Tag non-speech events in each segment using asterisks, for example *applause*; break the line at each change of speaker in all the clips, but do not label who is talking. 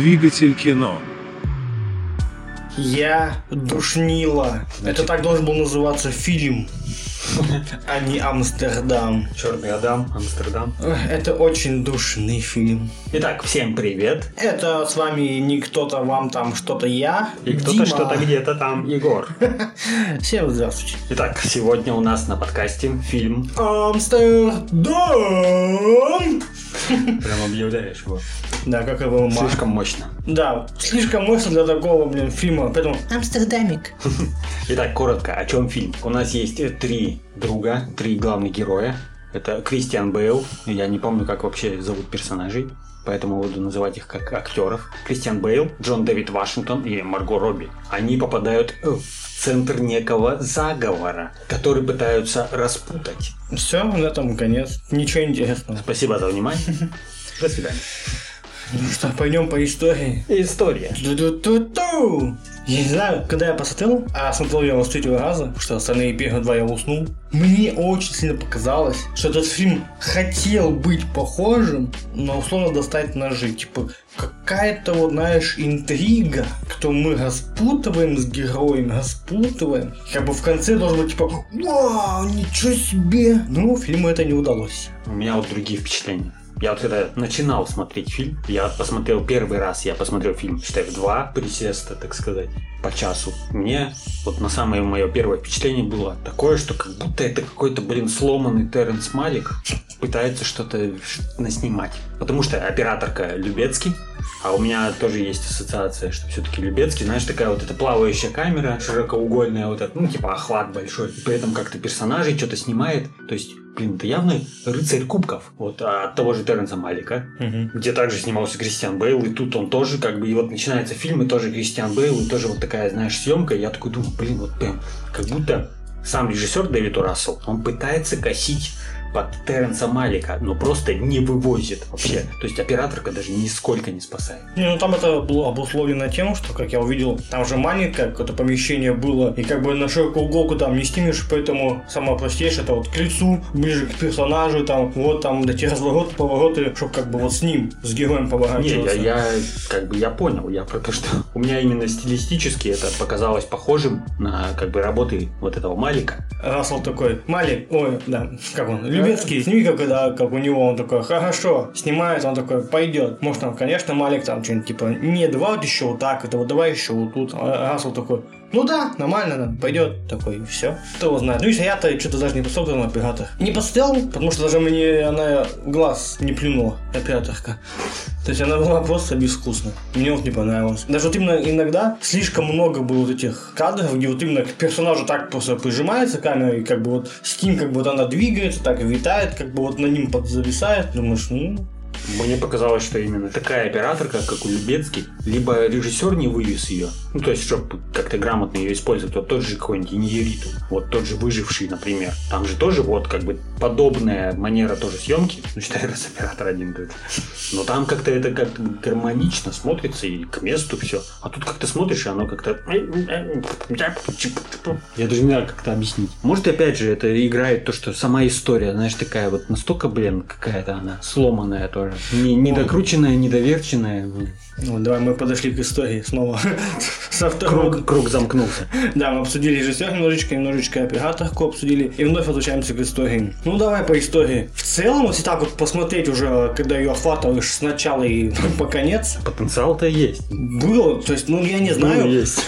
Двигатель кино.
Я душнила. Это так должен был называться фильм, а не Амстердам.
Черный Адам, Амстердам.
Это очень душный фильм.
Итак, всем привет.
Это с вами не кто-то вам там что-то я.
И кто-то что-то где-то там, Егор. *laughs*
Всем здравствуйте.
Итак, сегодня у нас на подкасте фильм.
Амстердам!
Прям объявляешь его.
Да, как его
Слишком мощно.
Да, слишком мощно для такого, блин, фильма. Поэтому Амстердамик.
Итак, коротко, о чем фильм? У нас есть э, три друга, три главных героя. Это Кристиан Бейл. Я не помню, как вообще зовут персонажей. Поэтому буду называть их как актеров. Кристиан Бейл, Джон Дэвид Вашингтон и Марго Робби. Они попадают в центр некого заговора, который пытаются распутать.
Все, на этом конец. Ничего интересного.
Спасибо за внимание. *laughs* До свидания.
Ну что, пойдем по истории.
История.
Ту-ту-ту-ту. Я не знаю, когда я посмотрел, а смотрел я его с третьего раза, потому что остальные первые два я уснул. Мне очень сильно показалось, что этот фильм хотел быть похожим, но условно достать ножи. Типа, какая-то вот, знаешь, интрига, кто мы распутываем с героем, распутываем. Как бы в конце должен быть типа, вау, ничего себе. Ну, фильму это не удалось.
У меня вот другие впечатления. Я вот когда начинал смотреть фильм, я посмотрел первый раз, я посмотрел фильм, считай, в два присеста, так сказать, по часу. Мне вот на самое мое первое впечатление было такое, что как будто это какой-то, блин, сломанный Терренс Малик пытается что-то наснимать. Потому что операторка Любецкий, а у меня тоже есть ассоциация, что все-таки Любецкий, знаешь, такая вот эта плавающая камера, широкоугольная, вот это, ну, типа охват большой. При этом как-то персонажей что-то снимает. То есть, блин, это явно рыцарь кубков. Вот а от того же Терренса Малика, где также снимался Кристиан Бейл, и тут он тоже как бы, и вот начинается фильм, и тоже Кристиан Бейл, и тоже вот такая, знаешь, съемка, и я такой думаю, блин, вот прям, как будто сам режиссер Дэвид. Рассел, он пытается косить под Терренса Малика, но просто не вывозит вообще. То есть операторка даже нисколько не спасает.
Не, ну там это было обусловлено тем, что, как я увидел, там же маленькое какое-то помещение было, и как бы на широкую уголку там не снимешь, поэтому самое простейшее это вот к лицу, ближе к персонажу, там, вот там эти развороты, повороты, чтобы как бы вот с ним, с героем
Не, я,
поворачиваться.
я как бы я понял, я про то, что у меня именно стилистически это показалось похожим на как бы работы вот этого Малика.
Рассел такой, Малик, ой, да, как он, Любецкий, сними как, да, как у него, он такой, хорошо, снимает, он такой, пойдет. Может, там, конечно, Малик там что-нибудь типа, не, давай вот еще вот так, это вот давай еще вот тут. А Рассел такой, ну да, нормально, пойдет. Такой, все. Кто его знает. Ну и я-то что-то даже не посмотрел на оператор. Не посмотрел, потому что даже мне она глаз не плюнула, операторка. То есть она была просто безвкусна. Мне вот не понравилось. Даже вот именно иногда слишком много было вот этих кадров, где вот именно к персонажу так просто прижимается камера, и как бы вот с ним как бы вот она двигается, так витает, как бы вот на ним подзависает. Думаешь, ну,
Мне показалось, что именно такая операторка, как у Любецкий, либо режиссер не вывез ее, ну то есть, чтобы как-то грамотно ее использовать, вот тот же какой-нибудь Иньериту, вот тот же Выживший, например, там же тоже вот как бы подобная манера тоже съемки, ну считай, раз оператор один тут, но там как-то это как-то гармонично смотрится и к месту все, а тут как-то смотришь, и оно как-то... Я даже не знаю, как это объяснить. Может, опять же, это играет то, что сама история, знаешь, такая вот настолько, блин, какая-то она сломанная тоже. Не, недокрученная, недоверченная.
ну, давай мы подошли к истории снова. Со второго
Круг, круг замкнулся.
Да, мы обсудили режиссера немножечко, немножечко операторку обсудили, и вновь возвращаемся к истории. Ну, давай по истории. В целом, если так вот посмотреть уже, когда ее охватываешь сначала и *laughs* по конец,
Потенциал-то есть.
было, то есть, ну, я не знаю,
Ну, есть.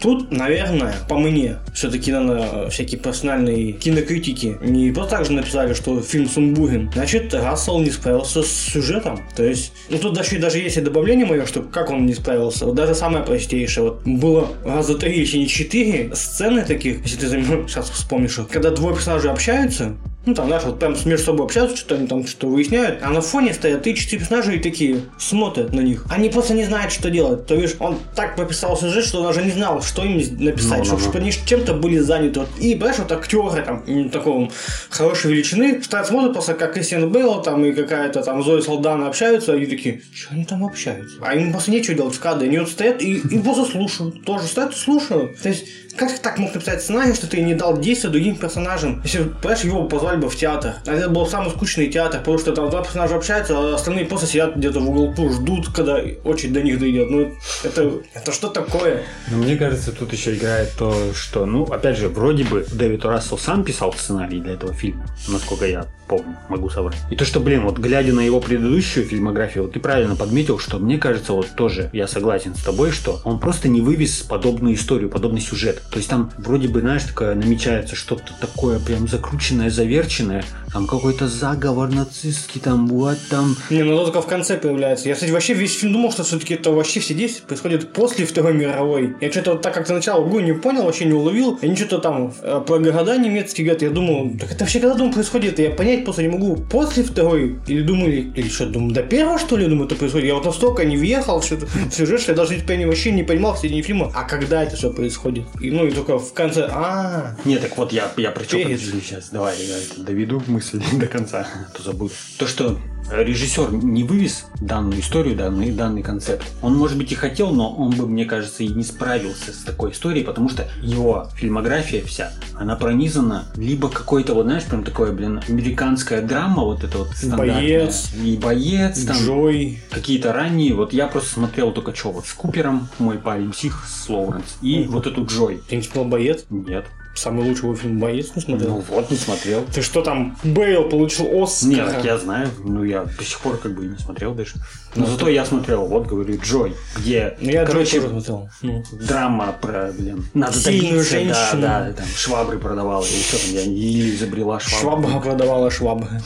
Тут, наверное, по мне, все-таки надо всякие профессиональные кинокритики не просто так же написали, что фильм сумбурен. Значит, Рассел не справился с сюжетом. То есть, ну тут даже, даже есть и добавление мое, что как он не справился. Вот даже самое простейшее. Вот было раза три, если не четыре сцены таких, если ты сейчас *laughs* вспомнишь, когда двое персонажей общаются, ну, там, знаешь, вот прям между собой общаются, что-то они там что-то выясняют, а на фоне стоят три четыре персонажа и такие смотрят на них. Они просто не знают, что делать. То есть он так прописал сюжет, что он даже не знал, что им написать,
Ну, ну,
чтобы
ну.
они чем-то были заняты. Вот. И, понимаешь, вот актеры там такого хорошей величины стоят, смотрят просто, как Кристиан Бейл там и какая-то там Зоя Салдана общаются, и такие, что они там общаются? А им просто нечего делать в кадре. Они вот стоят и, и просто слушают. Тоже стоят и слушают. То есть Как так мог написать сценарий, что ты не дал действия другим персонажам? Если, понимаешь, его позвали бы в театр. А это был самый скучный театр, потому что там два персонажа общаются, а остальные просто сидят где-то в уголку, ждут, когда очередь до них дойдет. Ну, это, это что такое?
Но мне кажется, тут еще играет то, что, ну, опять же, вроде бы Дэвид Рассел сам писал сценарий для этого фильма, насколько я помню, могу соврать. И то, что, блин, вот глядя на его предыдущую фильмографию, вот ты правильно подметил, что мне кажется, вот тоже я согласен с тобой, что он просто не вывез подобную историю, подобный сюжет. То есть там вроде бы, знаешь, такое намечается что-то такое прям закрученное, заверченное, там какой-то заговор нацистский, там вот там.
Не, ну только в конце появляется. Я, кстати, вообще весь фильм думал, что все-таки это вообще все действия происходят после Второй мировой. Я что-то вот так как-то начало углу не понял, вообще не уловил. Они что-то там э, про города немецкие говорят. Я думал, так это вообще когда думаю происходит? Я понять просто не могу. После Второй? Или думали, или что, думаю, до первого что ли, думаю, это происходит? Я вот настолько не въехал в сюжет, что я даже теперь вообще не понимал в середине фильма, а когда это все происходит. И, ну и только в конце, а
Не, так вот я, я про что сейчас. Давай я доведу мысль *laughs* до конца, а то забуду. То, что режиссер не вывез данную историю, данный, данный концепт, он, может быть, и хотел, но он бы, мне кажется, и не справился с такой историей, потому что его фильмография вся, она пронизана либо какой-то, вот знаешь, прям такое, блин, американская драма, вот это вот
Боец.
И боец, там,
Джой.
Какие-то ранние, вот я просто смотрел только что, вот с Купером, мой парень псих, с Лоуренс, и mm-hmm. вот эту Джой.
Ты не смотрел боец?
Нет.
Самый лучший его фильм «Боец» не смотрел?
Ну вот, не смотрел.
Ты что там, Бейл получил Оскар?
Нет, я знаю. Ну, я до сих пор как бы не смотрел даже. Но ну, зато я смотрел, вот, говорю, Джой, где,
ну, я короче, Джой смотрел.
Ну. драма про, блин, надо Сильную добиться, женщину. да, да, там, швабры продавала, или что там, я или изобрела швабры.
Швабра продавала швабры.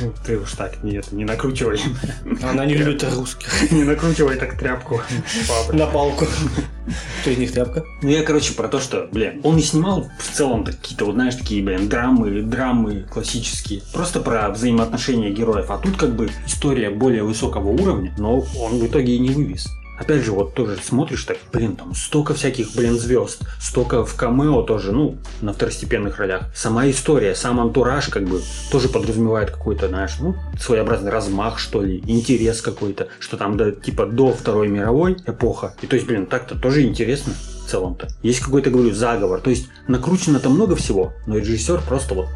Ну, ты уж так, нет, не накручивай.
Она не любит русских. *laughs*
Не накручивай так тряпку.
На палку. Кто из них тряпка?
Ну, я, короче, про то, что, блин, он не снимал в целом какие-то, вот знаешь, такие, блин, драмы, драмы классические. Просто про взаимоотношения героев. А тут как бы история более высокого уровня, но он в итоге и не вывез. Опять же, вот тоже смотришь так, блин, там столько всяких, блин, звезд, столько в камео тоже, ну, на второстепенных ролях. Сама история, сам антураж, как бы, тоже подразумевает какой-то, знаешь, ну, своеобразный размах, что ли, интерес какой-то, что там, да, типа, до Второй мировой эпоха. И то есть, блин, так-то тоже интересно в целом-то. Есть какой-то, говорю, заговор. То есть, накручено там много всего, но режиссер просто вот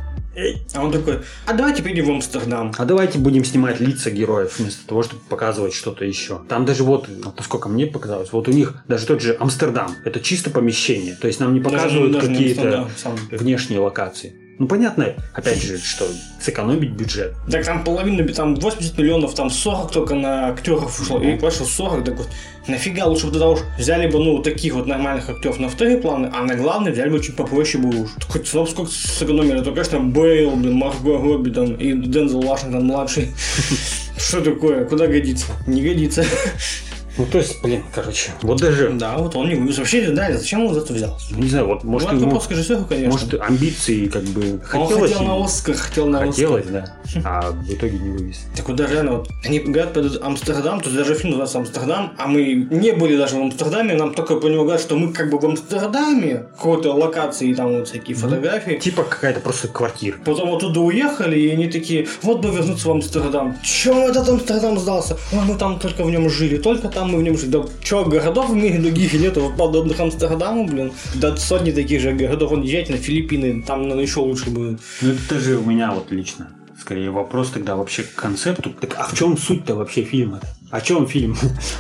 а он такой, а давайте поедем в Амстердам.
А давайте будем снимать лица героев вместо того, чтобы показывать что-то еще. Там даже вот, насколько мне показалось, вот у них даже тот же Амстердам, это чисто помещение. То есть нам не показывают какие-то внешние локации. Ну, понятно, опять же, что сэкономить бюджет.
Так там половина, там 80 миллионов, там 40 только на актеров ушло. И понимаешь, 40, так вот, нафига лучше бы тогда уж взяли бы, ну, таких вот нормальных актеров на вторые планы, а на главный взяли бы чуть попроще бы уж. Хоть ну, сколько сэкономили, то, конечно, Бейл, блин, Марго Робби там и Дензел Вашингтон младший. *laughs* Что такое? Куда годится? Не годится.
Ну, то есть, блин, короче, вот даже...
Да, вот он не. Вообще, да, зачем он за это взялся?
Ну, не знаю, вот, может, ну,
ему... конечно.
Может, амбиции, как бы,
хотелось... Он хотел на Оскар, хотел на
Хотелось, да, а в итоге не вывез.
Так вот, даже реально, вот, они говорят про Амстердам, то есть даже фильм называется Амстердам, а мы не были даже в Амстердаме, нам только по него говорят, что мы как бы в Амстердаме, какой-то локации, там вот всякие фотографии.
Типа какая-то просто квартира.
Потом вот туда уехали, и они такие, вот бы вернуться в Амстердам. Чем этот Амстердам сдался? Ой, мы там только в нем жили, только там мы в нем жили. Да Че, городов в мире других нету, подобных Амстердаму, блин? Да сотни таких же городов, он езжайте на Филиппины, там наверное, еще лучше будет.
Ну, это же у меня вот лично. Скорее вопрос тогда вообще к концепту. Так а в чем суть-то вообще фильма-то? О чем фильм?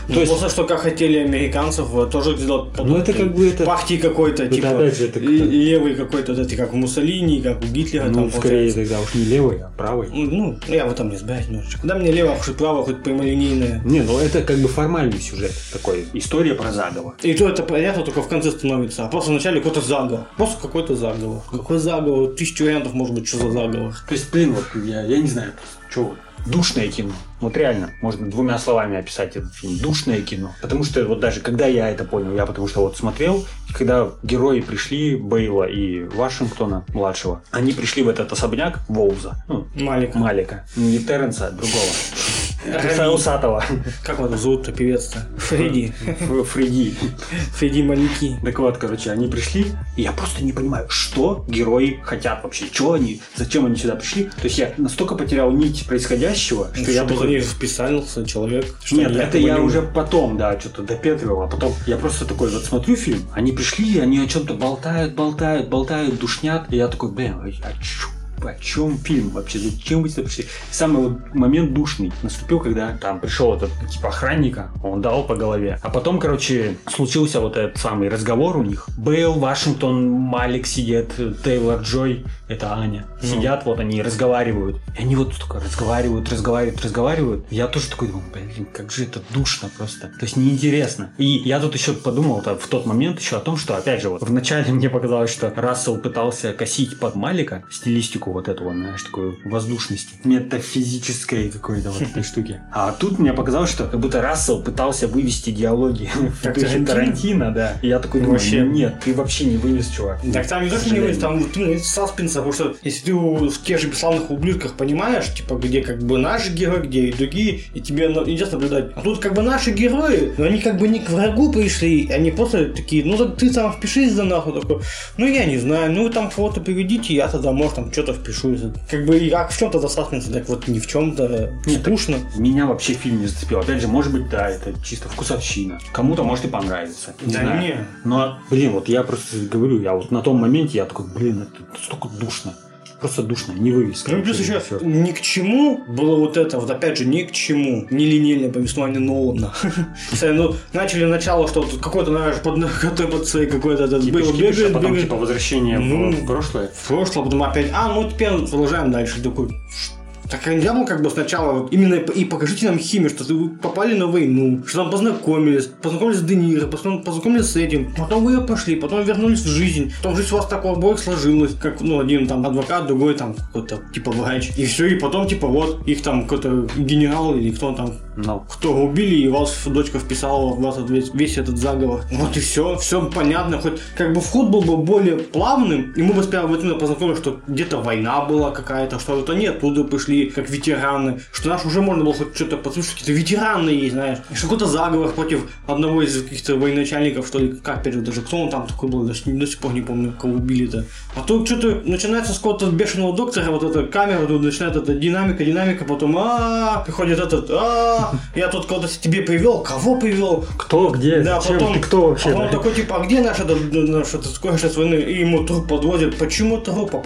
Ну, *laughs* То есть... Просто что как хотели американцев тоже сделать
ну, это как бы это...
Пахти какой-то, ну, типа же, это левый какой-то, вот эти, как у Муссолини, как у Гитлера.
Ну, там, скорее получается. тогда уж не левый, а правый.
Ну, я в этом не сбираюсь немножечко. Куда мне лево, хоть право, хоть прямолинейное.
Не, ну это как бы формальный сюжет такой, история про заговор.
И то это понятно только в конце становится, а просто вначале какой-то заговор. Просто какой-то заговор. Какой заговор? Тысячу вариантов может быть, что за заговор.
То есть, блин, вот я, я не знаю, что душное кино. Вот реально, можно двумя словами описать этот фильм. Душное кино. Потому что вот даже когда я это понял, я потому что вот смотрел, когда герои пришли, Бейла и Вашингтона, младшего, они пришли в этот особняк Волза.
Ну, Малика.
Малика. Не Терренса, а другого. Усатого.
Как его зовут-то певец-то? Фредди.
Фредди.
Фредди Малики.
Так вот, короче, они пришли, и я просто не понимаю, что герои хотят вообще, что они, зачем они сюда пришли. То есть я настолько потерял нить происходящего, что я такой...
них вписался человек. что
Нет, это я
не-
уже потом, да, что-то допетривал, а потом я просто такой вот смотрю фильм, они пришли, они о чем-то болтают, болтают, болтают, душнят, и я такой, блин, а, чё- о чем фильм вообще? Зачем вы сюда пришли? Самый вот момент душный наступил, когда там пришел этот типа охранника, он дал по голове. А потом, короче, случился вот этот самый разговор у них. Бейл, Вашингтон, Малик сидят, Тейлор Джой, это Аня.
Ну.
Сидят, вот они разговаривают. И они вот только разговаривают, разговаривают, разговаривают. Я тоже такой думаю, блин, как же это душно просто. То есть неинтересно. И я тут еще подумал в тот момент еще о том, что, опять же, вот вначале *laughs* мне показалось, что Рассел пытался косить под Малика стилистику вот этого, знаешь, такой воздушности. Метафизической какой-то вот этой штуки. А тут мне показалось, что как будто Рассел пытался вывести диалоги *laughs* в духе
Тарантино?
Да. И я такой думаю,
Вообще.
«Ну нет, ты вообще не вывез, чувак.
Так там не
К
то, что не будет, там ну, саспенса, потому что если ты в тех же бесславных ублюдках понимаешь, типа, где как бы наши герои, где и другие, и тебе ну, интересно наблюдать. А тут как бы наши герои, но они как бы не к врагу пришли, они просто такие, ну ты там впишись за нахуй такой, ну я не знаю, ну там кого-то приведите, я тогда, может, там что-то впишусь. Как бы, как в чем-то за саспенса, так вот не в чем-то
Нет,
скучно.
Меня вообще фильм не зацепил. Опять же, может быть, да, это чисто вкусовщина. Кому-то может и понравится. Не
Да
знаю.
не.
Но, блин, вот я просто говорю, я вот на том моменте я такой, блин, это столько душно. Просто душно, не вывез.
Ну и плюс еще
всё.
ни к чему было вот это, вот опять же, ни к чему. Нелинейное повествование Нолана. *laughs* Кстати, Ну, начали начало, что вот какой-то, знаешь, под КТПЦ какой-то этот
Типа,
был,
кипиш, а
бегает,
потом типа возвращение в-
Ну.
в прошлое.
В прошлое, потом опять, а, ну теперь продолжаем дальше. Такой, так нельзя было как бы сначала вот именно и покажите нам химию, что вы попали на войну, что там познакомились, познакомились с Де Ниро, познакомились с этим, потом вы пошли, потом вернулись в жизнь, потом жизнь у вас так у обоих сложилась, как, ну, один там адвокат, другой там какой-то типа врач, и все, и потом типа вот их там какой-то генерал или кто там
Но
кто убили, и вас дочка вписала в этот весь, весь этот заговор. Вот и все, все понятно. Хоть как бы вход был бы более плавным, и мы бы сперва вот именно познакомились, что где-то война была какая-то, что это нет, туда пришли как ветераны, что наш уже можно было хоть что-то послушать, какие-то ветераны есть, знаешь, что какой-то заговор против одного из каких-то военачальников, что ли, как же, даже кто он там такой был, даже до сих пор не помню, кого убили-то. А то что-то начинается с какого-то бешеного доктора, вот эта камера, тут начинает эта динамика, динамика, потом а приходит этот, а я тут кого-то тебе привел, кого привел?
кто, где,
Да,
зачем,
потом,
ты кто вообще?
а потом
да?
такой типа, а где наш этот, наш этот сейчас войны? И ему труп подводят. Почему труп? А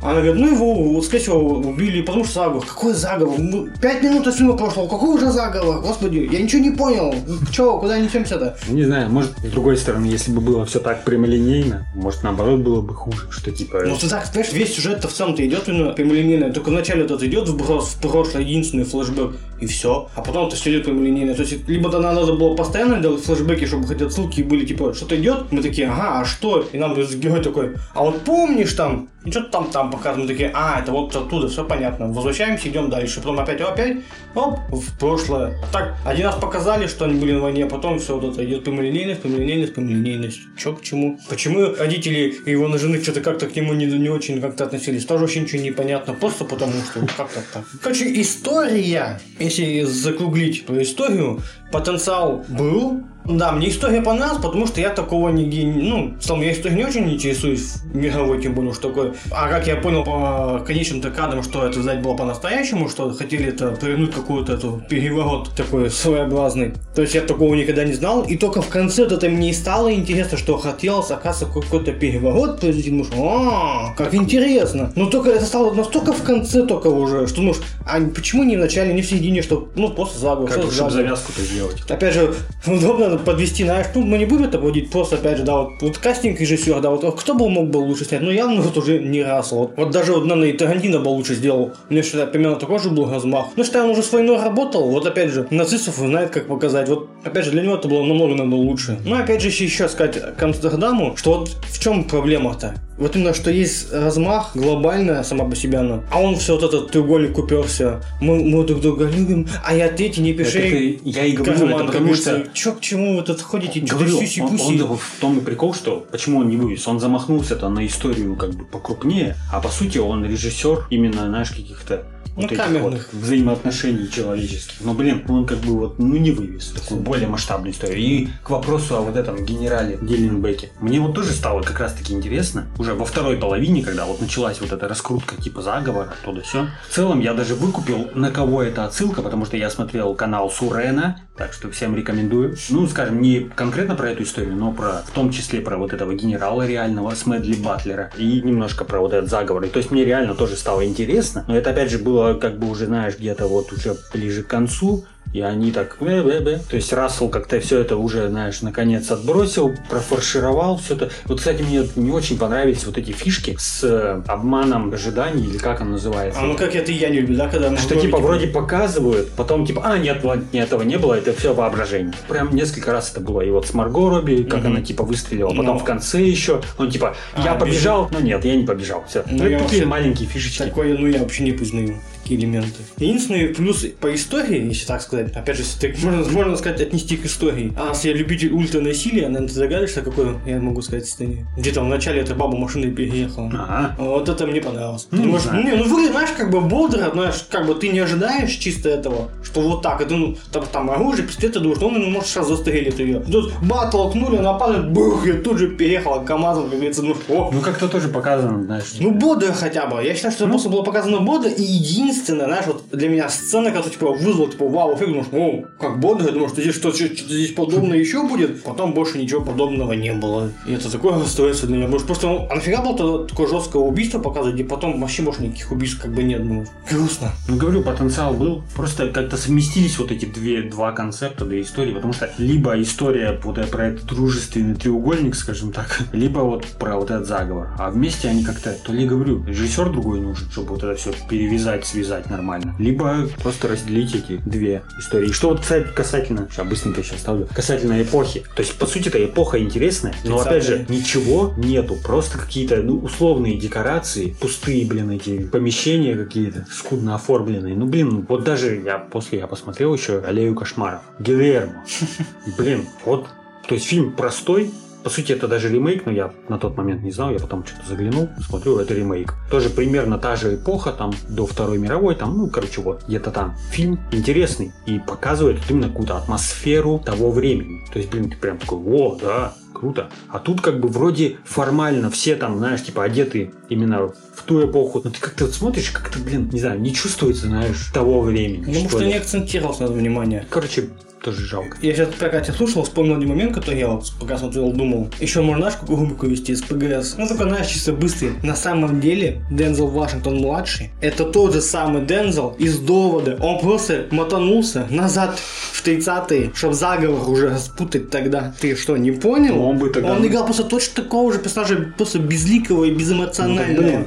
Она говорит, ну его, скорее всего, убили, потому что заговор. Какой заговор? Ну, Пять минут от фильма прошло, какой уже заговор? Господи, я ничего не понял. Че, куда несемся-то?
Не знаю, может, с другой стороны, если бы было все так прямолинейно, может, наоборот, было бы хуже, что типа...
Ну ты так, понимаешь, весь сюжет-то в целом-то идет именно прямолинейно. Только вначале вот это идет вброс в прошлое, единственный флешбэк, и все. А потом это все идет прямолинейно. То есть, либо тогда надо было постоянно делать флешбеки, чтобы хоть отсылки были, типа, что-то идет, мы такие, ага, а что? И нам герой такой, а вот помнишь там, и что-то там там показывают, мы такие, а, это вот оттуда, все понятно. Возвращаемся, идем дальше. Потом опять, опять, оп, в прошлое. А так, один раз показали, что они были на войне, а потом все вот это идет прямолинейность, прямолинейность, прямолинейность. Че к чему? Почему родители и его жены что-то как-то к нему не, не очень как-то относились? Тоже вообще ничего не понятно. Просто потому что как-то так. Короче, история, если закруглить по историю, потенциал был, да, мне история понравилась, потому что я такого нигде, ну, целом, я историей не очень интересуюсь, мировой, тем более, что такое. А как я понял по конечным-то кадрам, что это взять было по-настоящему, что хотели это повернуть какую-то эту переворот такой своеобразный. То есть я такого никогда не знал, и только в конце вот это мне и стало интересно, что хотелось, оказывается, какой-то переворот произвести, думаешь, а, как интересно. Но только это стало настолько в конце только уже, что думаешь, а почему не в начале, не в середине, что, ну, просто заговор,
Как бы, завязку-то сделать.
Опять же, удобно подвести, знаешь, ну, мы не будем это вводить, просто, опять же, да, вот, вот кастинг режиссера, да, вот а кто бы мог бы лучше снять? Ну, явно вот уже не раз. Вот, вот даже, вот, наверное, и Тарантино бы лучше сделал. Мне считаю, примерно такой же был размах. Ну, считаю, он уже с войной работал, вот, опять же, нацистов знает, как показать. Вот, опять же, для него это было намного, намного лучше. Ну, опять же, еще сказать Амстердаму, что вот в чем проблема-то? Вот именно, что есть размах глобальная сама по себе она, а он все вот этот треугольник уперся. Мы, мы друг друга любим, а я третий не пиши.
Это я и говорю, это потому что...
Чё к чему вы тут ходите?
Говорю,
сюси
он,
пуси?
он в том и прикол, что почему он не вывез. Он замахнулся-то на историю как бы покрупнее, а по сути он режиссер именно, знаешь, каких-то
Ну,
вот этих вот взаимоотношений человеческих. Но, блин, он как бы вот, ну, не вывез такую более масштабную историю. И к вопросу о вот этом генерале Гелленбеке. Мне вот тоже стало как раз-таки интересно, уже во второй половине, когда вот началась вот эта раскрутка типа заговора, то да все. В целом я даже выкупил, на кого это отсылка, потому что я смотрел канал Сурена, так что всем рекомендую. Ну, скажем, не конкретно про эту историю, но про, в том числе про вот этого генерала реального Смедли Батлера и немножко про вот этот заговор. И то есть мне реально тоже стало интересно, но это опять же было как бы уже, знаешь, где-то вот уже ближе к концу, и они так, бе бе бе То есть Рассел как-то все это уже, знаешь, наконец отбросил, профаршировал все это. Вот, кстати, мне не очень понравились вот эти фишки с э, обманом ожиданий, или как он называется.
А ну как это я не люблю, да, когда
Что типа вроде показывают, потом типа, а нет, не, этого не было, это все воображение. Прям несколько раз это было. И вот с Марго Робби, как она типа выстрелила, потом
Но.
в конце еще, он типа, я
А,
побежал, но нет, я не побежал. Все.
Ну,
Ну,
я
такие маленькие фишечки.
Такое, ну, я вообще не признаю такие элементы. Единственный плюс по истории, если так сказать, опять же, если ты, можно, можно сказать, отнести к истории. А если я любитель ультранасилия, наверное, ты догадываешься, какой я могу сказать сцене? Где там вначале эта баба машиной переехала.
Ага.
Вот это мне понравилось.
Ну, не
Может,
знаю.
не, ну выглядит, знаешь, как бы бодро, знаешь, как бы ты не ожидаешь чисто этого, что вот так, это, ну, там, там оружие, пистолет, ты думаешь, ну, он может сейчас застрелит ее. Тут ба толкнули, она падает, бух, и тут же переехала КамАЗом, как говорится, ну, о,
Ну как-то тоже показано, знаешь.
ну, бодро хотя бы. Я считаю, что это просто было показано бодро. И единственное, знаешь, вот для меня сцена, которая типа вызвала, типа, вау, эффект, думаешь, о, как бодро, я думаю, что здесь что-то что-то здесь подобное еще будет. Потом больше ничего подобного не было. И это такое расстройство для меня. Потому что просто, ну, а нафига было такое жесткое убийство показывать, и потом вообще больше никаких убийств как бы нет. Ну, грустно.
Ну, говорю, потенциал был. Просто как-то совместились вот эти две, два концепта, две истории. Потому что либо история вот про этот дружественный треугольник, скажем так, *laughs* либо вот про вот этот заговор. А вместе они как-то, то ли говорю, режиссер другой нужен, чтобы вот это все перевязать, связать нормально. Либо просто разделить эти две истории. И что вот, кстати, касательно, сейчас быстренько сейчас ставлю, касательно эпохи. То есть, по сути, это эпоха интересная, но опять же,
30-е.
ничего нету. Просто какие-то, ну, условные декорации, пустые, блин, эти помещения какие-то, скудно оформленные. Ну, блин, вот даже я после я посмотрел еще «Аллею кошмаров». Гильермо. *laughs* Блин, вот, то есть фильм простой, по сути, это даже ремейк, но я на тот момент не знал, я потом что-то заглянул, смотрю, это ремейк. Тоже примерно та же эпоха, там, до Второй мировой, там, ну, короче, вот, где-то там. Фильм интересный и показывает вот именно какую-то атмосферу того времени. То есть, блин, ты прям такой, о, да, круто. А тут как бы вроде формально все там, знаешь, типа одеты именно в ту эпоху. Но ты как-то вот смотришь, как-то, блин, не знаю, не чувствуется, знаешь, того времени.
Потому
что
что не акцентировался на внимание.
Короче, тоже жалко.
Я сейчас пока тебя слушал, вспомнил один момент, который я вот пока смотрел, думал. Еще можно, какую рубрику вести из ПГС? Ну, только, знаешь, чисто быстрый. На самом деле, Дензел Вашингтон-младший, это тот же самый Дензел из «Довода». Он просто мотанулся назад в 30-е, чтобы заговор уже распутать тогда. Ты что, не понял?
Ну, он бы тогда-
Он играл просто точно такого же персонажа, просто безликого и безэмоционального.
Ну, блин.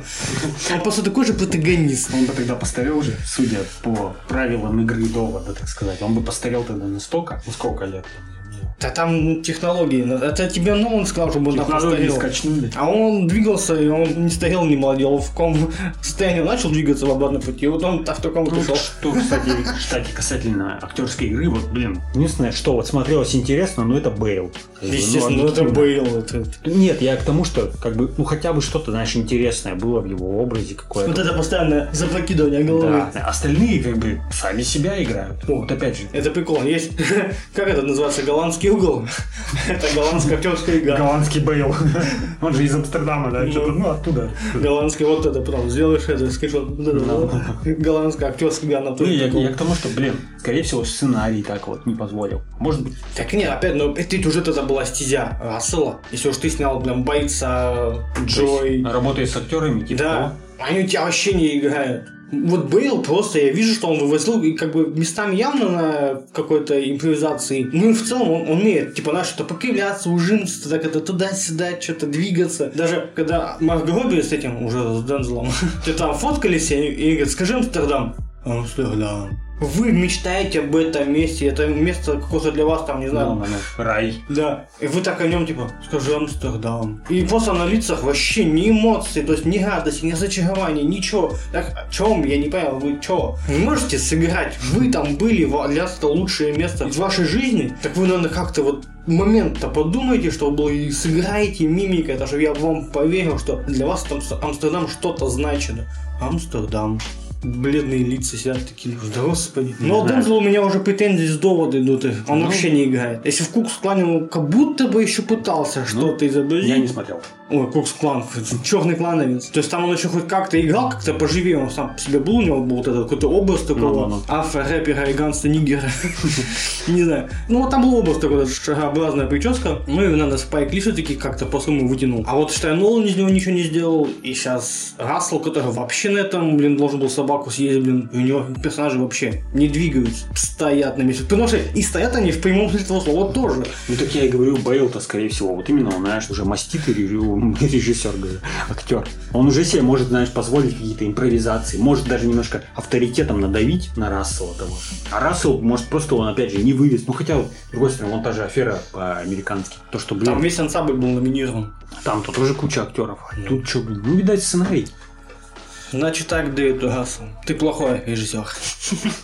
Он просто такой же протагонист.
Он бы тогда постарел уже, судя по правилам игры довода, так сказать. Он бы постарел тогда настолько, ну сколько лет?
Да там ну, технологии. Это тебе Нолан сказал, чтобы он там постарел.
скачнули.
А он двигался, и он не стоял, не молодел. В каком состоянии начал двигаться в обратном пути, и вот он так в таком
Ну,
ушел.
что, кстати, кстати, касательно актерской игры, вот, блин, единственное, что вот смотрелось интересно, ну, это Бейл.
Естественно,
Ну,
ну, это. Бейл. Это...
Нет, я к тому, что, как бы, ну, хотя бы что-то, знаешь, интересное было в его образе какое-то.
Вот это постоянное запрокидывание головы.
Да, остальные, как бы, сами себя играют. Вот, опять же,
Это прикол. Есть, *laughs* как это называется, голландский угол. *laughs* Это голландская актерская игра.
голландский Бейл. *laughs* Он же из Амстердама, да,
Ну.
что-то, ну, оттуда.
Голландский вот это потом сделаешь это,
Ну.
вот. Голландская актерская игра на
я к тому, что, блин, скорее всего, сценарий так вот не позволил. Может быть,
Так нет, опять, ну это ведь уже это была стезя Рассела. Если уж ты снял, прям, бойца, Джой,
работая с актерами, типа,
Да, они у тебя вообще не играют. Вот Бейл просто, я вижу, что он вывозил и как бы местами явно на какой-то импровизации. Ну и в целом он умеет, типа, знаешь, что покривляться, ужиматься, так это туда-сюда, что-то двигаться. Даже когда Марго Робби с этим, уже с Дензелом, *laughs* ты там фоткались, и, и говорит, скажи Амстердам. Амстердам. Вы мечтаете об этом месте, это место какое-то для вас там, не знаю,
Ну, Рай.
да, и вы так о нем, типа, скажи Амстердам. И просто на лицах вообще ни эмоций, то есть ни радости, ни зачарования, ничего. Так, о чем? Я не понял, вы чё? Вы можете сыграть? Вы там были, для вас это лучшее место в вашей жизни? Так вы, наверное, как-то вот момент-то подумайте, что было, и сыграете мимикой, это чтобы я вам поверил, что для вас там Амстердам что-то значит. Амстердам. Бледные лица сидят такие, да господи. Но у
знаю.
Дензела у меня уже претензии с довода идут, он
Ну.
вообще не играет. Если в Кукс Клане он как будто бы еще пытался что-то изобразить.
Я не смотрел.
Ой, Кукс Клан, черный клановец. То есть там он еще хоть как-то играл, как-то поживее, он сам по себе был, у него был вот этот какой-то образ такого
Ну-ну-ну.
афро-рэпера и гангста-нигера. *laughs* Не знаю. Ну вот там был образ такой, шарообразная прическа. Ну и надо Спайк Ли все-таки как-то по-своему вытянул. А вот считай, Нолан из него ничего не сделал. И сейчас Рассел, который вообще на этом, блин, должен был собаку съесть, блин. И у него персонажи вообще не двигаются, стоят на месте. Потому что и стоят они в прямом смысле этого слова тоже.
Ну так я и говорю, Бейл-то, скорее всего, вот именно, он, знаешь, уже маститый *laughs* режиссер, говорю, актер. Он уже себе может, знаешь, позволить какие-то импровизации, может даже немножко авторитетом надавить на Рассела того. же. А Рассел может просто он, опять же, не вывез. Ну хотя, с другой стороны, вон та же афера по-американски. То, что, блин,
Там
там,
весь ансамбль был номинирован.
тут тоже куча актеров. А тут что, блин, ну, видать, сценарий.
Значит так, Дэвид Угассел. Ты плохой режиссер.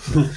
*laughs*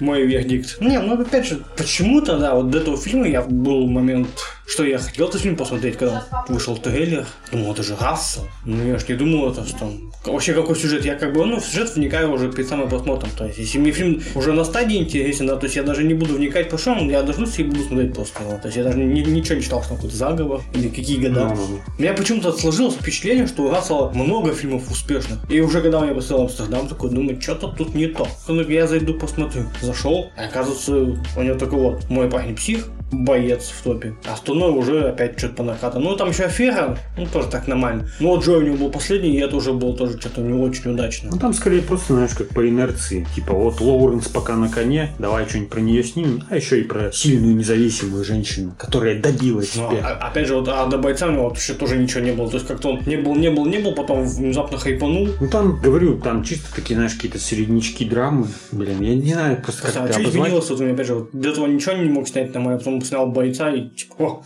Мой вердикт. Не, ну опять же, почему-то, да, вот до этого фильма я был момент, что я хотел этот фильм посмотреть, когда вышел трейлер. Думал, это же Рассел. Ну я ж не думал, это что там. Вообще какой сюжет? Я как бы, ну, в сюжет вникаю уже перед самым просмотром. То есть, если мне фильм уже на стадии интересен, да, то есть я даже не буду вникать по шоу, я дождусь и буду смотреть просто. его. То есть я даже ни- ничего не читал, что какой-то заговор или какие года.
Ну-ну-ну.
У меня почему-то сложилось впечатление, что у Рассела много фильмов успешных. И уже когда я посмотрел Амстердам, такой думаю, что-то тут не то. Я зайду посмотрю. Зашел, а оказывается, у него такой вот мой парень псих, боец в топе. А остальное уже опять что-то по накату. Ну, там еще афера, ну, тоже так нормально. Ну, вот Джой у него был последний, и это уже было тоже что-то не очень удачно.
Ну там скорее просто, знаешь, как по инерции. Типа вот Лоуренс пока на коне, давай что-нибудь про нее снимем, а еще и про сильную независимую женщину, которая добилась
Ну,
успеха.
а- опять же, вот, а до бойца у него вот еще тоже ничего не было. То есть как-то он не был, не был, не был, потом внезапно хайпанул.
Ну там, говорю, там чисто такие, знаешь, какие-то середнячки драмы. Блин, я не знаю, просто как
А что изменилось? Вот опять же, вот, до этого ничего не мог снять на потом снял бойца и типа, о,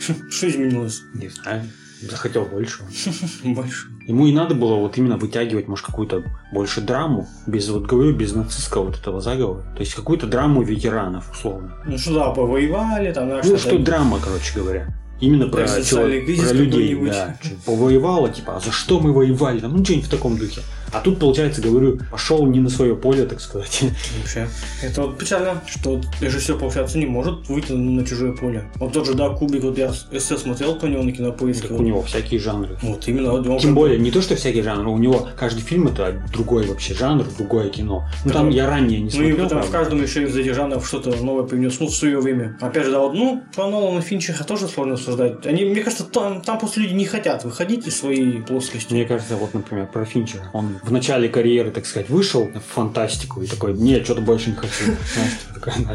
*laughs* что изменилось?
Не знаю. Захотел больше. *laughs*
Больше.
Ему и надо было вот именно вытягивать, может, какую-то больше драму, без, вот говорю, без нацистского вот этого заговора. То есть какую-то драму ветеранов, условно.
Ну что, да, повоевали, там, знаешь,
Ну, что драма, короче говоря. Именно про,
социальный
чело-
кризис
про людей, да. Повоевала, типа, а за что мы воевали? Там, ну, что-нибудь в таком духе. А тут, получается, говорю, пошел не на свое поле, так сказать.
Вообще. Это вот печально, что режиссер, получается, не может выйти на чужое поле. Вот тот же, да, Кубик, вот я эссе смотрел по нему на кинопоиске.
Так у него всякие жанры.
Вот именно, вот
Тем
как-
более, не то, что всякий жанр, у него каждый фильм это другой вообще жанр, другое кино. Ну там я ранее не
Ну и
смотрел.
потом в каждом еще из этих жанров что-то новое привнес, ну, в свое время. Опять же, да, вот, ну, про Нолана Финчера тоже сложно обсуждать. Они, мне кажется, там, там просто люди не хотят выходить из своей плоскости.
Мне кажется, вот, например, про Финчера. Он в начале карьеры, так сказать, вышел в фантастику и такой, нет, что-то больше не хочу. *laughs*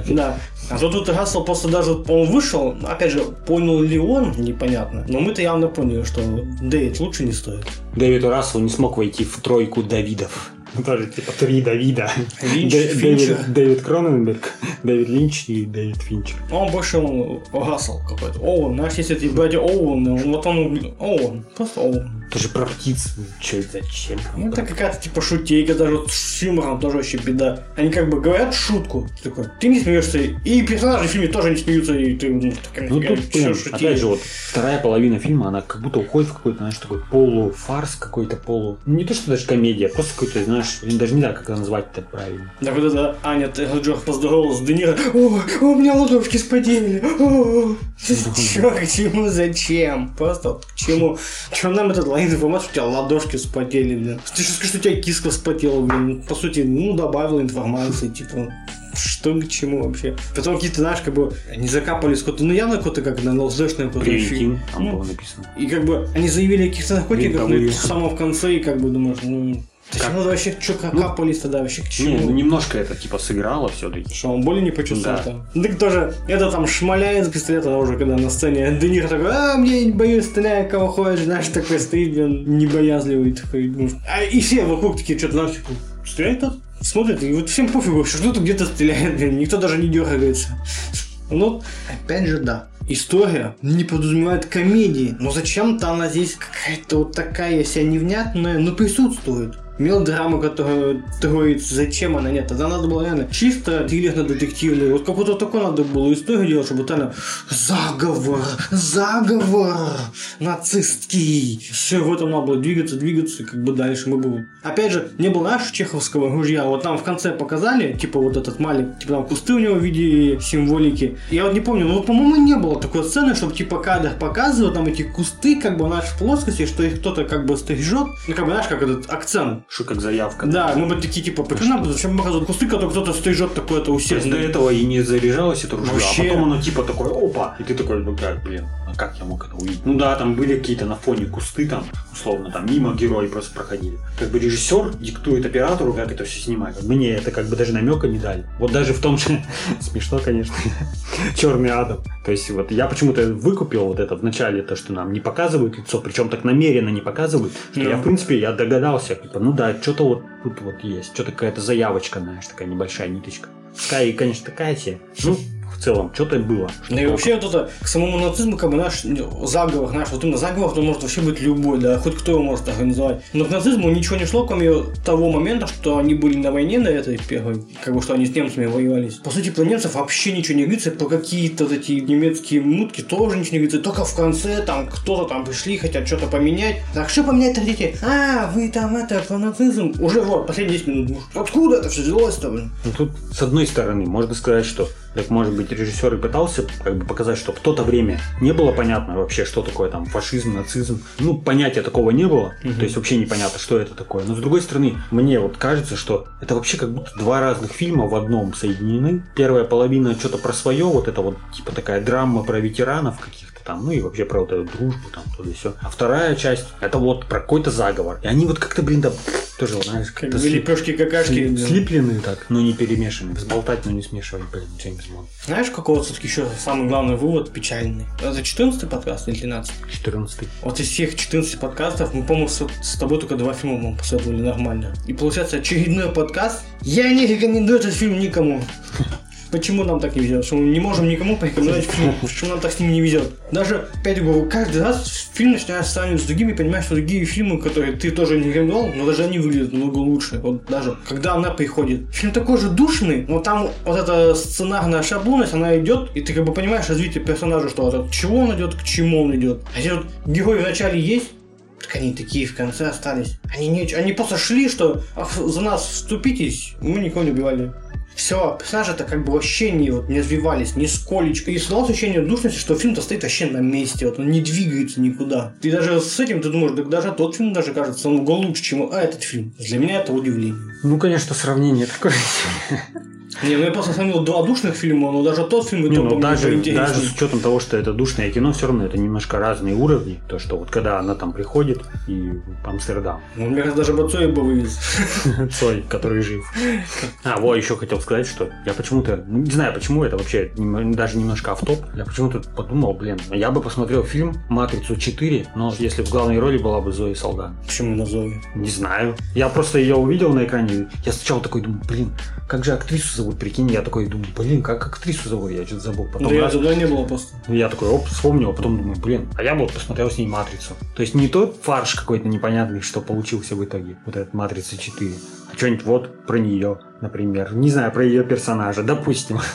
Да. А то тут Рассел просто даже, он вышел, опять же, понял ли он, непонятно. Но мы-то явно поняли, что Дэвид лучше не стоит.
Дэвид Рассел не смог войти в тройку Давидов. Тоже типа три Давида.
Линч,
Дэ-
Финчер.
Дэвид, Дэвид Кроненберг, Дэвид Линч и Дэвид Финчер.
Он больше он Рассел какой-то. Оуэн, знаешь, если эти братья Оуэн, вот он Оуэн, просто Оуэн.
Тоже про птиц. Че это, зачем?
Ну, это какая-то типа шутейка, даже вот с юмором тоже вообще беда. Они как бы говорят шутку, ты такой, ты не смеешься, и персонажи в фильме тоже не смеются, и ты, ну, такая,
Ну
«Нафига,
тут, блин,
шутить?»
опять же, вот вторая половина фильма, она как будто уходит в какой-то, знаешь, такой полуфарс какой-то, полу... Ну, не то, что даже комедия, просто какой-то, знаешь, даже не знаю, как это назвать это правильно.
Да вот это Аня Тейлор поздоровалась с Де Ниро. О, у меня ладошки спотели. О, чё, к чему, зачем? Просто к чему? Чё нам этот лайн информация, что у тебя ладошки спотели, блин? Ты что скажешь, что у тебя киска спотела, блин? По сути, ну, добавила информации, типа, что к чему вообще? Потом какие-то, знаешь, как бы, не закапали сколько-то, ну, явно какой-то, как на ЛСДшное
Превентин, там
Ну,
было написано.
И как бы они заявили о каких-то наркотиках, но
Винтовые.
в самом конце, и как бы думаешь, ну, зачем
Как?
надо вообще, что капались тогда вообще, к чему?
Не, ну немножко это типа сыграло все-таки.
Что, он боли не почувствовал
Да.
там? Ну, Так тоже, это там шмаляет с пистолета уже, когда на сцене Де Ниро такой, а, мне не боюсь, стреляй, кого хочешь, знаешь, такой стоит, блин, небоязливый, такой, ну, а, и все вокруг такие, что-то, знаешь, типа, стрелять тут? смотрит, и вот всем пофигу, что кто-то где-то стреляет, блин, никто даже не дергается. Ну, опять же, да. История не подразумевает комедии, но зачем-то она здесь какая-то вот такая вся невнятная, но присутствует мелодрама, которая троится, зачем она нет. Тогда надо было реально чисто триллерно-детективный. Вот какую-то такую надо было историю делать, чтобы реально заговор, заговор нацистский. Все, в этом надо было двигаться, двигаться, как бы дальше мы будем. Опять же, не было нашего чеховского ружья. Вот там в конце показали, типа вот этот малик, типа там кусты у него в виде символики. Я вот не помню, но, по-моему, не было такой сцены, чтобы типа кадр показывал там эти кусты, как бы в нашей плоскости, что их кто-то как бы стрижет. Ну, как бы, знаешь, как этот акцент.
Что как заявка.
Да, мы бы такие, типа, почему зачем показывать кусты, которые кто-то стрижет такое-то
То есть до
усердно?
этого и не заряжалось это ружье,
Вообще.
а потом оно типа такое, опа, и ты такой, ну как, блин, а как я мог это увидеть? Ну да, там были какие-то на фоне кусты, там, условно, там мимо герои просто проходили. Как бы режиссер диктует оператору, как это все снимать. Мне это как бы даже намека не дали. Вот даже в том же, *laughs* смешно, конечно, *laughs* Черный Адам. То есть вот я почему-то выкупил вот это в начале, то, что нам не показывают лицо, причем так намеренно не показывают, что
Ну.
я, в принципе, я догадался, типа, ну да, что-то вот тут вот есть, что-то какая-то заявочка, знаешь, такая небольшая ниточка. И, конечно, такая себе. Ну, целом, что-то было.
Ну и вообще вот это, к самому нацизму, как бы наш заговор, наш, вот именно заговор, то может вообще быть любой, да, хоть кто его может организовать. Но к нацизму ничего не шло, кроме того момента, что они были на войне на этой первой, как бы что они с немцами воевались. По сути, про немцев вообще ничего не говорится, про какие-то эти немецкие мутки тоже ничего не говорится, только в конце там кто-то там пришли, хотят что-то поменять. Так что поменять хотите? А, вы там это, про нацизм. Уже вот, последние 10 минут. Откуда это все взялось-то, блин?
Ну тут, с одной стороны, можно сказать, что, так может быть, режиссер и пытался как бы показать, что в то-то время не было понятно вообще, что такое там фашизм, нацизм. Ну, понятия такого не было,
Мгм.
то есть вообще непонятно, что это такое. Но с другой стороны, мне вот кажется, что это вообще как будто два разных фильма в одном соединены. Первая половина что-то про свое, вот это вот типа такая драма про ветеранов каких-то там, ну и вообще про вот эту дружбу там, туда и все. А вторая часть, это вот про какой-то заговор. И они вот как-то, блин, да, тоже, знаешь,
Как бы
слип-
лепешки-какашки.
Слип-
да.
Слипленные так, но не перемешаны. Взболтать, но не смешивать, блин, Джеймс Бонд.
Знаешь, какой вот все-таки еще самый главный вывод печальный? Это 14 подкаст или 13?
14
Вот из всех 14 подкастов мы, по-моему, с, с тобой только два фильма вам посоветовали нормально. И получается очередной подкаст. Я не рекомендую этот фильм никому. Почему нам так не везет? Что мы не можем никому порекомендовать фильм? *laughs* Почему нам так с ними не везет? Даже, опять говорю, каждый раз фильм начинаешь сравнивать с другими, понимаешь, что другие фильмы, которые ты тоже не рекомендовал, но даже они выглядят много лучше. Вот даже, когда она приходит. Фильм такой же душный, но там вот эта сценарная шаблонность, она идет, и ты как бы понимаешь развитие персонажа, что вот от чего он идет, к чему он идет. А здесь вот герои в начале есть, так они такие в конце остались. Они, не, они просто шли, что «Ах, за нас вступитесь, мы никого не убивали. Все, персонажи-то как бы вообще не, вот, не развивались, нисколечко. И создалось ощущение душности, что фильм-то стоит вообще на месте, вот он не двигается никуда. И даже с этим ты думаешь, да даже тот фильм даже кажется намного лучше, чем а, этот фильм. Для меня это удивление.
Ну, конечно, сравнение такое.
Не, ну я просто сравнил два душных фильма, но даже тот фильм и
Не,
то,
ну,
по-моему,
даже, даже с учетом того, что это душное кино, все равно это немножко разные уровни. То, что вот когда она там приходит и Амстердам,
Ну, мне кажется, даже Бацоя бы вывез. *laughs*
Цой, который жив. А, вот еще хотел сказать, что я почему-то, ну, не знаю почему, это вообще даже немножко автоп. Я почему-то подумал, блин, я бы посмотрел фильм «Матрицу 4», но если в главной роли была бы Зои Салдан.
Почему на Зои?
Не знаю. Я просто ее увидел на экране. Я сначала такой думаю, блин, как же актрису зовут, прикинь. Я такой думаю, блин, как актрису зовут, я что-то забыл. Потом
Да я
раз-
туда не было просто.
я такой, оп, вспомнил, а потом думаю, блин, а я бы вот посмотрел с ней «Матрицу». То есть не тот фарш какой-то непонятный, что получился в итоге, вот этот «Матрица 4», а что-нибудь вот про нее, например. Не знаю, про ее персонажа, допустим. *laughs*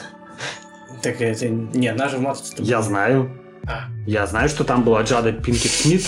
Так это... Не, она же в матрице.
Я знаю.
А,
Я знаю, что там была Джада Пинкет Смит,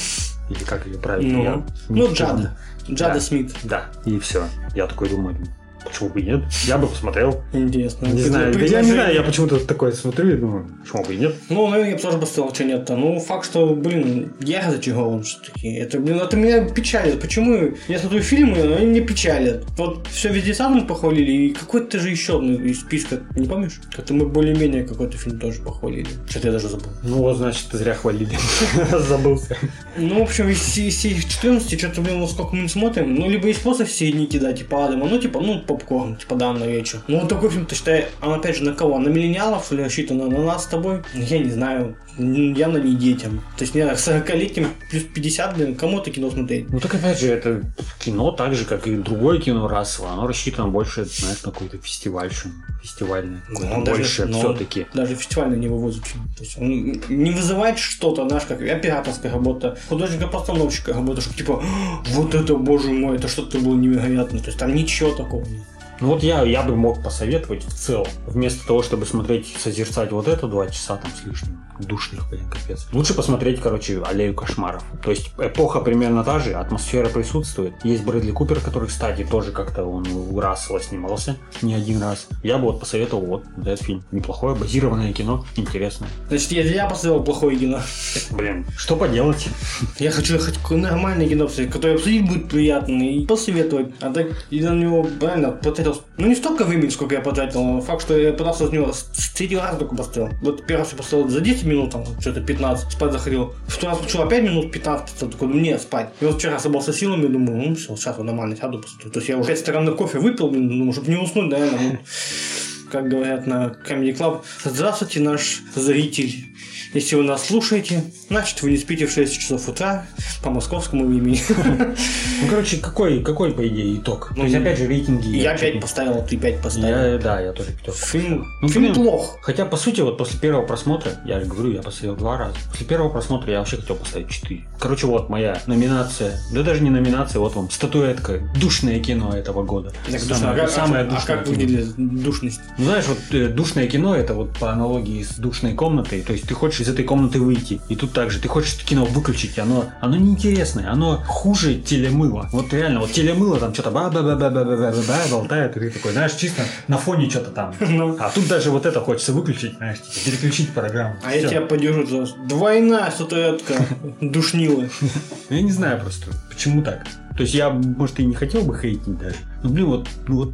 или как ее правильно?
Ну,
я
ну. Джада. Джада
Да.
Смит.
Да, и все. Я такой думаю, почему бы и нет? Я бы посмотрел.
Интересно.
Не знаю, да я не знаю, я почему-то такое смотрю и думаю, почему бы и нет?
Ну, наверное, я бы тоже сказал, что нет-то. Ну, факт, что, блин, я разочарован все-таки. Это, блин, это меня печалит. Почему я смотрю фильмы, но они меня печалят. Вот все везде сам похвалили, и какой-то же еще из списка, не помнишь? Как-то мы более-менее какой-то фильм тоже похвалили. Что-то я даже забыл.
Ну вот, значит, зря хвалили. *laughs* Забылся.
Ну, в общем, из из всех 14, что-то, блин, вот сколько мы не смотрим, ну, либо есть просто середники, да, типа Адама, ну, типа, ну, попкорн, типа, да, на вечер. Ну, вот такой фильм, ты считай, он, опять же, на кого? На миллениалов или рассчитан на нас с тобой? Я не знаю. Явно не детям. То есть, не знаю, 40-летним плюс 50, блин, кому это кино смотреть?
Ну так опять же, это кино так же, как и другое кино расово. Оно рассчитано больше, знаешь, на какой-то фестиваль, что ли, фестивальный.
Ну,
больше все-таки.
Даже фестивально не вывозит фильм. То есть он не вызывает что-то, знаешь, как операторская работа, художника-постановщика работа, что типа, вот это, боже мой, это что-то было невероятно. То есть там ничего такого нет.
Ну вот я, я бы мог посоветовать в целом, вместо того, чтобы смотреть, созерцать вот это два часа там с лишним, душных, блин, капец. Лучше посмотреть, короче, аллею кошмаров. То есть эпоха примерно та же, атмосфера присутствует. Есть Брэдли Купер, который, кстати, тоже как-то он у Рассела снимался не один раз. Я бы вот посоветовал вот этот фильм. Неплохое, базированное кино, интересное.
Значит, я, я посмотрел плохое кино.
Блин, что поделать?
Я хочу хоть нормальное кино которое обсудить будет приятно и посоветовать. А так и на него реально потратил, ну не столько времени, сколько я потратил, но факт, что я пытался с него с третьего раза только посмотрел. Вот первый раз я посмотрел за 10 минут, там, что-то 15, спать заходил. Второй раз посмотрел опять минут 15, то такой, ну не, спать. И вот вчера собрался силами, думаю, ну все, сейчас вот нормально сяду, посмотрю. То есть я уже 5 стаканов кофе выпил, думаю, чтобы не уснуть, наверное, ну, как говорят на Comedy Club. Здравствуйте, наш зритель. Если вы нас слушаете, значит вы не спите в 6 часов утра по московскому времени.
Ну, короче, какой, какой по идее, итог? То есть,
Ну,
опять же, рейтинги.
Я
чуть
5
не-
поставил, ты 5 поставил.
Я, да, я тоже пятерку.
Фильм,
Ну,
фильм
блин.
плох.
Хотя, по сути, вот после первого просмотра, я же говорю, я посмотрел два раза. После первого просмотра я вообще хотел поставить 4. Короче, вот моя номинация. Да даже не номинация, вот вам статуэтка. Душное кино этого года.
Так,
Самое-
душно. А как-
самое
а
душное
как
кино.
выглядит душность?
Ну, знаешь, вот э, душное кино это вот по аналогии с душной комнатой. То есть ты хочешь из этой комнаты выйти. И тут также ты хочешь кино выключить. Оно, оно неинтересное. Оно хуже телемыла. Вот реально, вот телемыло там что-то ба ба ба ба ба ба ба ба болтает. И ты такой, знаешь, чисто на фоне что-то там. *laughs*
Ну.
А тут даже вот это хочется выключить, знаешь, типа, переключить программу.
А я тебя поддержу за двойная статуэтка *laughs* душнила.
Ну, Я не знаю просто, почему так. То есть я, может, и не хотел бы хейтить даже. Ну, блин, вот, ну, вот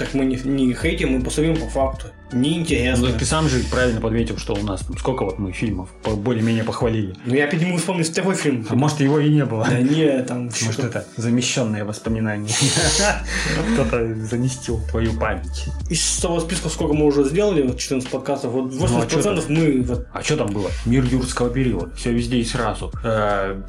Так мы не, не хейтим, мы посмотрим по факту. Неинтересно.
ну, ты сам же правильно подметил, что у нас там сколько вот мы фильмов по- более-менее похвалили.
Ну я опять не могу вспомнить второй фильм.
А может, его и не было.
Да не, там
Может,
что-то-
это замещенные воспоминания. *laughs* Кто-то заместил твою память.
Из того списка, сколько мы уже сделали, вот 14 подкастов, вот 80%
Ну, а
мы
А что там было? Мир юрского периода. Все везде и сразу. Э,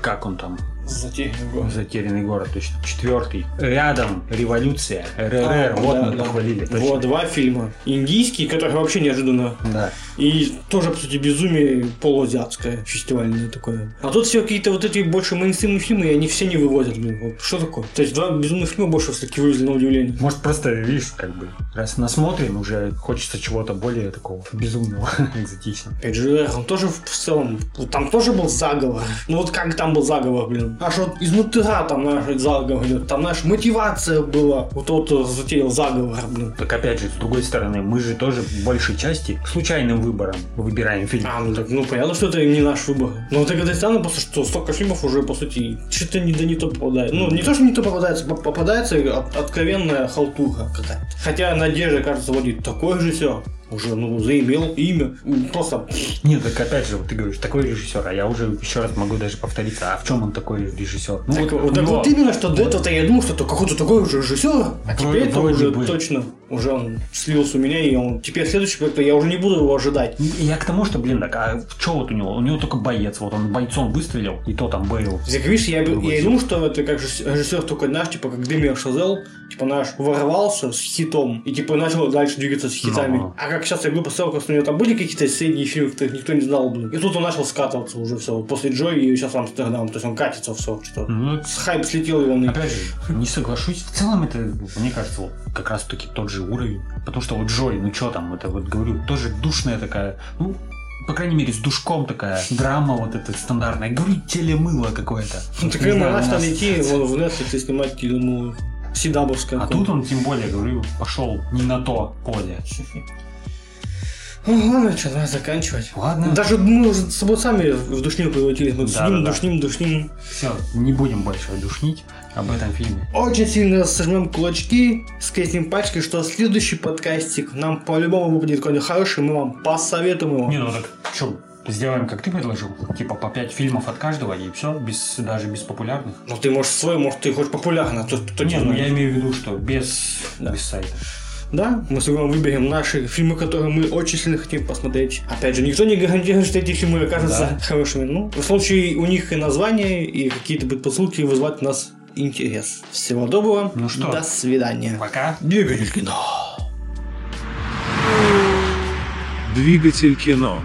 Как он там? Затерянный город. То есть четвертый. Рядом революция. РРР.
А,
вот
да,
мы
да.
похвалили. точно.
Вот два фильма. Индийские, которые вообще неожиданно.
Да.
И тоже, по сути, безумие полуазиатское, фестивальное такое. А тут все какие-то вот эти больше мейнстримные фильмы, и они все не вывозят, блин. Вот что такое? То есть два безумных фильма больше все-таки вывезли на удивление.
Может, просто, видишь, как бы, раз насмотрен, уже хочется чего-то более такого безумного, *laughs* экзотичного.
Опять же, он тоже в целом, там тоже был заговор. Ну вот как там был заговор, блин? Аж вот изнутри там наш заговор идет. Там наша мотивация была. Вот тот, кто затеял заговор, блин.
Так опять же, с другой стороны, мы же тоже в большей части случайным выбором выбираем фильм.
А, ну так, ну понятно, что это не наш выбор. Но вот это странно просто, что столько фильмов уже, по сути, что-то не, да не то попадает. Ну, не то, что не то попадается, поп- попадается от- откровенная халтуха какая-то. Хотя Надежда, кажется, вроде такой же все. Уже, ну, заимел имя. Ну, Просто
Нет, так опять же, вот ты говоришь, такой режиссер, а я уже еще раз могу даже повториться, а в чем он такой режиссер? Ну,
так,
вот,
так
него-
вот именно, что до этого-то я думал, что это какой-то такой уже режиссер, а
Вроде-
теперь это уже
бы.
точно, уже он слился у меня, и он теперь следующий проект, я уже не буду его ожидать.
Я к тому, что, блин, так, а что вот у него? У него только боец, вот он бойцом выстрелил, и то там Бейл.
Так видишь, я, бы-
Другой
я и думал, что это как режиссер только наш, типа как Демир Шазел, типа наш ворвался с хитом и типа начал дальше двигаться с хитами.
Ну.
А как сейчас я говорю, после того, как у него там были какие-то средние фильмы, которых никто не знал, блин. И тут он начал скатываться уже все. После Джой и сейчас Амстердам. То есть он катится все. Что
Ну,
с хайп слетел и он.
Опять же, не соглашусь. В целом это, мне кажется, вот как раз таки тот же уровень. Потому что вот Джой, ну что там, это вот говорю, тоже душная такая, ну, по крайней мере, с душком такая драма вот эта стандартная. Говорю, телемыло какое-то.
Ну, так
нас-
там идти, вон в Netflix и снимать ну, Сидабовское.
А тут он, тем более, говорю, пошел не на то поле.
Ну, ладно, что, надо заканчивать.
Ладно,
Даже мы уже с собой сами в душнил превратились. Мы
Да,
сидим,
да, да.
душним, душним.
все, не будем больше душнить об этом фильме.
Очень сильно сожмем кулачки, скрестим пачкой, что следующий подкастик нам по-любому будет какой-нибудь хороший, мы вам посоветуем его.
Не, ну так что, сделаем, как ты предложил? Типа по 5 фильмов от каждого и все, без, даже без популярных?
Ну ты можешь свой, может ты хочешь популярно, то, то
Не,
тебе
ну
знает.
я имею в виду, что без,
Да.
без сайта.
Да, мы с вами выберем наши фильмы, которые мы очень сильно хотим посмотреть. Опять же, никто не гарантирует, что эти фильмы окажутся да. хорошими. Ну, в случае у них и название, и какие-то предпосылки вызывать у нас интерес. Всего доброго.
Ну что?
До свидания.
Пока.
Двигатель кино.
Двигатель кино.